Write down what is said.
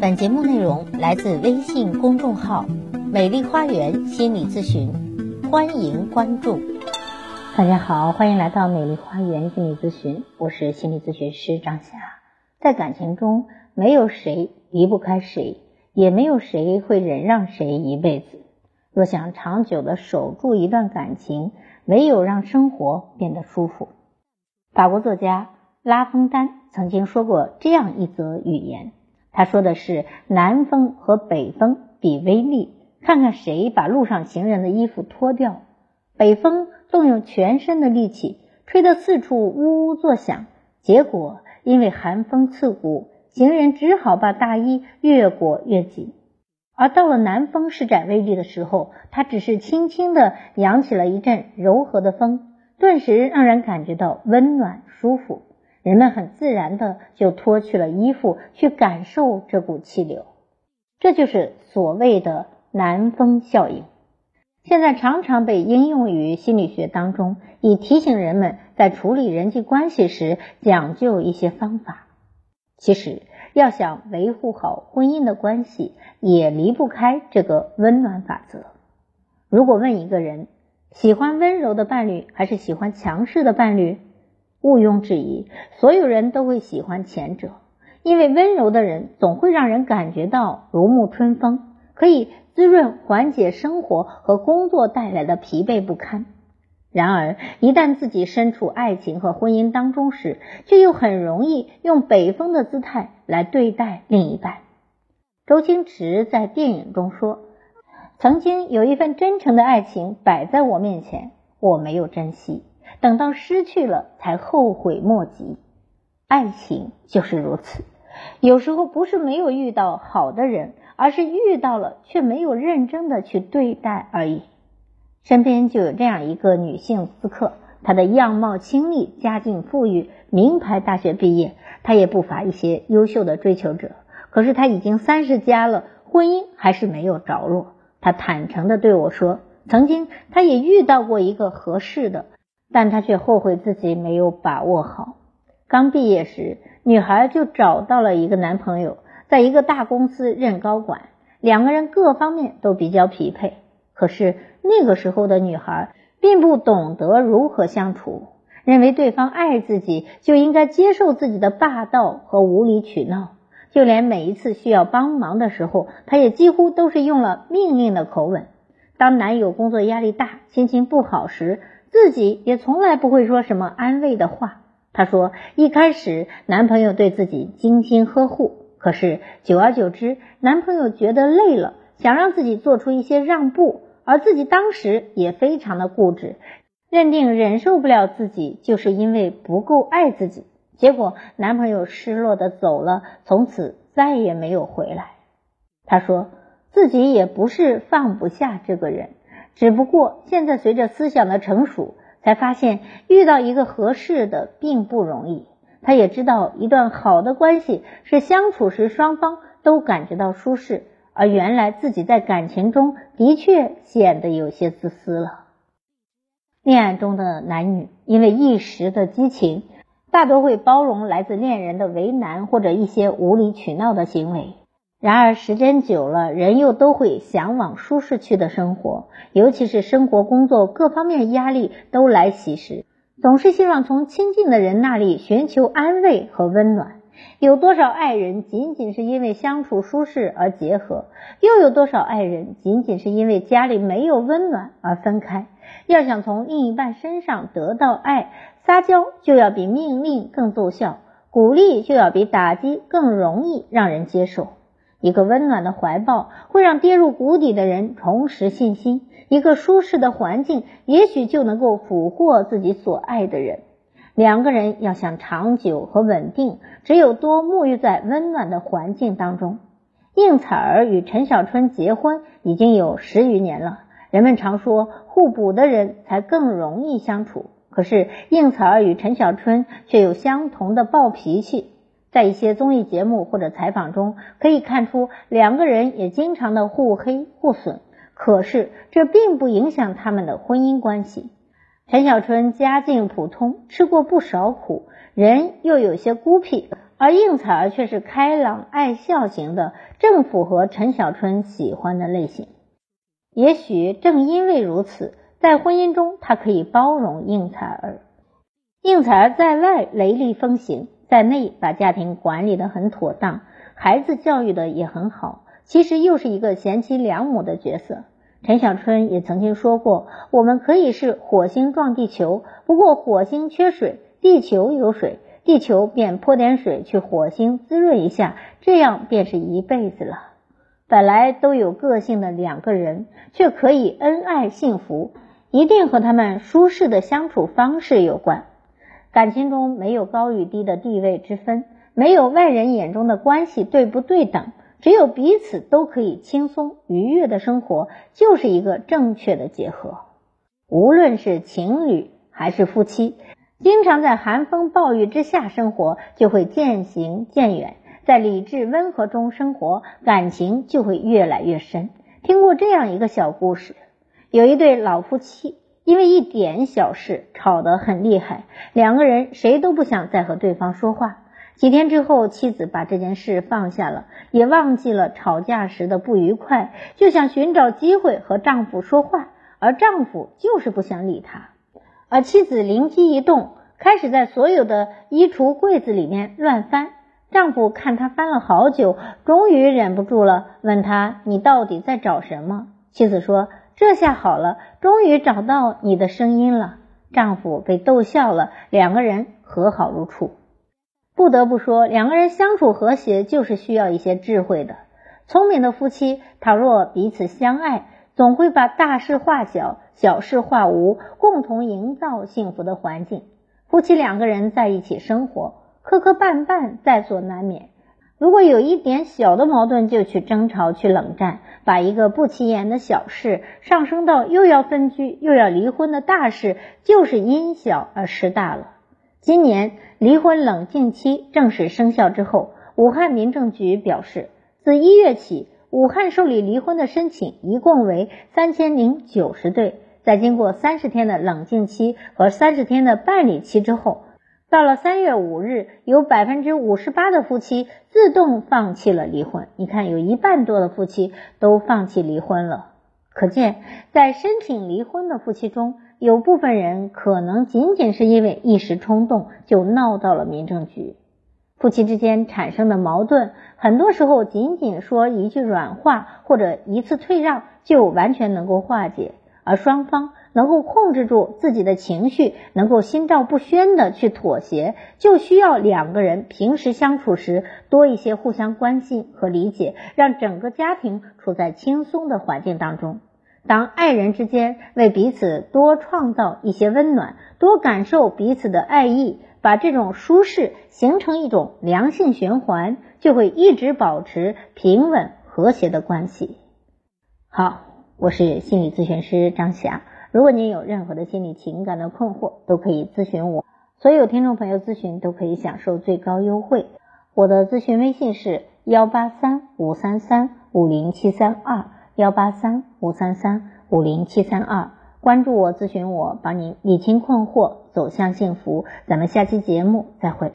本节目内容来自微信公众号“美丽花园心理咨询”，欢迎关注。大家好，欢迎来到美丽花园心理咨询，我是心理咨询师张霞。在感情中，没有谁离不开谁，也没有谁会忍让谁一辈子。若想长久的守住一段感情，唯有让生活变得舒服。法国作家拉封丹曾经说过这样一则语言。他说的是南风和北风比威力，看看谁把路上行人的衣服脱掉。北风动用全身的力气，吹得四处呜呜作响，结果因为寒风刺骨，行人只好把大衣越裹越紧。而到了南风施展威力的时候，它只是轻轻地扬起了一阵柔和的风，顿时让人感觉到温暖舒服。人们很自然的就脱去了衣服，去感受这股气流，这就是所谓的南风效应。现在常常被应用于心理学当中，以提醒人们在处理人际关系时讲究一些方法。其实，要想维护好婚姻的关系，也离不开这个温暖法则。如果问一个人喜欢温柔的伴侣还是喜欢强势的伴侣？毋庸置疑，所有人都会喜欢前者，因为温柔的人总会让人感觉到如沐春风，可以滋润、缓解生活和工作带来的疲惫不堪。然而，一旦自己身处爱情和婚姻当中时，却又很容易用北风的姿态来对待另一半。周星驰在电影中说：“曾经有一份真诚的爱情摆在我面前，我没有珍惜。”等到失去了，才后悔莫及。爱情就是如此，有时候不是没有遇到好的人，而是遇到了却没有认真的去对待而已。身边就有这样一个女性咨客，她的样貌清丽，家境富裕，名牌大学毕业，她也不乏一些优秀的追求者。可是她已经三十加了，婚姻还是没有着落。她坦诚的对我说，曾经她也遇到过一个合适的。但她却后悔自己没有把握好。刚毕业时，女孩就找到了一个男朋友，在一个大公司任高管，两个人各方面都比较匹配。可是那个时候的女孩并不懂得如何相处，认为对方爱自己就应该接受自己的霸道和无理取闹，就连每一次需要帮忙的时候，她也几乎都是用了命令的口吻。当男友工作压力大、心情不好时，自己也从来不会说什么安慰的话。她说，一开始男朋友对自己精心呵护，可是久而久之，男朋友觉得累了，想让自己做出一些让步，而自己当时也非常的固执，认定忍受不了自己就是因为不够爱自己。结果男朋友失落的走了，从此再也没有回来。她说自己也不是放不下这个人。只不过现在随着思想的成熟，才发现遇到一个合适的并不容易。他也知道一段好的关系是相处时双方都感觉到舒适，而原来自己在感情中的确显得有些自私了。恋爱中的男女因为一时的激情，大多会包容来自恋人的为难或者一些无理取闹的行为。然而时间久了，人又都会向往舒适区的生活，尤其是生活、工作各方面压力都来袭时，总是希望从亲近的人那里寻求安慰和温暖。有多少爱人仅仅是因为相处舒适而结合？又有多少爱人仅仅是因为家里没有温暖而分开？要想从另一半身上得到爱，撒娇就要比命令更奏效，鼓励就要比打击更容易让人接受。一个温暖的怀抱会让跌入谷底的人重拾信心，一个舒适的环境也许就能够俘获自己所爱的人。两个人要想长久和稳定，只有多沐浴在温暖的环境当中。应采儿与陈小春结婚已经有十余年了，人们常说互补的人才更容易相处，可是应采儿与陈小春却有相同的暴脾气。在一些综艺节目或者采访中，可以看出两个人也经常的互黑互损，可是这并不影响他们的婚姻关系。陈小春家境普通，吃过不少苦，人又有些孤僻，而应采儿却是开朗爱笑型的，正符合陈小春喜欢的类型。也许正因为如此，在婚姻中他可以包容应采儿。应采儿在外雷厉风行，在内把家庭管理的很妥当，孩子教育的也很好，其实又是一个贤妻良母的角色。陈小春也曾经说过：“我们可以是火星撞地球，不过火星缺水，地球有水，地球便泼点水去火星滋润一下，这样便是一辈子了。”本来都有个性的两个人，却可以恩爱幸福，一定和他们舒适的相处方式有关。感情中没有高与低的地位之分，没有外人眼中的关系对不对等。只有彼此都可以轻松愉悦的生活，就是一个正确的结合。无论是情侣还是夫妻，经常在寒风暴雨之下生活，就会渐行渐远；在理智温和中生活，感情就会越来越深。听过这样一个小故事：有一对老夫妻，因为一点小事吵得很厉害，两个人谁都不想再和对方说话。几天之后，妻子把这件事放下了，也忘记了吵架时的不愉快，就想寻找机会和丈夫说话，而丈夫就是不想理她。而妻子灵机一动，开始在所有的衣橱柜子里面乱翻。丈夫看她翻了好久，终于忍不住了，问她：“你到底在找什么？”妻子说：“这下好了，终于找到你的声音了。”丈夫被逗笑了，两个人和好如初。不得不说，两个人相处和谐就是需要一些智慧的。聪明的夫妻，倘若彼此相爱，总会把大事化小，小事化无，共同营造幸福的环境。夫妻两个人在一起生活，磕磕绊绊在所难免。如果有一点小的矛盾就去争吵、去冷战，把一个不起眼的小事上升到又要分居又要离婚的大事，就是因小而失大了。今年离婚冷静期正式生效之后，武汉民政局表示，自一月起，武汉受理离婚的申请一共为三千零九十对。在经过三十天的冷静期和三十天的办理期之后，到了三月五日，有百分之五十八的夫妻自动放弃了离婚。你看，有一半多的夫妻都放弃离婚了，可见在申请离婚的夫妻中。有部分人可能仅仅是因为一时冲动就闹到了民政局，夫妻之间产生的矛盾，很多时候仅仅说一句软话或者一次退让就完全能够化解，而双方能够控制住自己的情绪，能够心照不宣的去妥协，就需要两个人平时相处时多一些互相关心和理解，让整个家庭处在轻松的环境当中。当爱人之间为彼此多创造一些温暖，多感受彼此的爱意，把这种舒适形成一种良性循环，就会一直保持平稳和谐的关系。好，我是心理咨询师张霞。如果您有任何的心理情感的困惑，都可以咨询我。所有听众朋友咨询都可以享受最高优惠。我的咨询微信是幺八三五三三五零七三二。幺八三五三三五零七三二，关注我，咨询我，帮您理清困惑，走向幸福。咱们下期节目再会。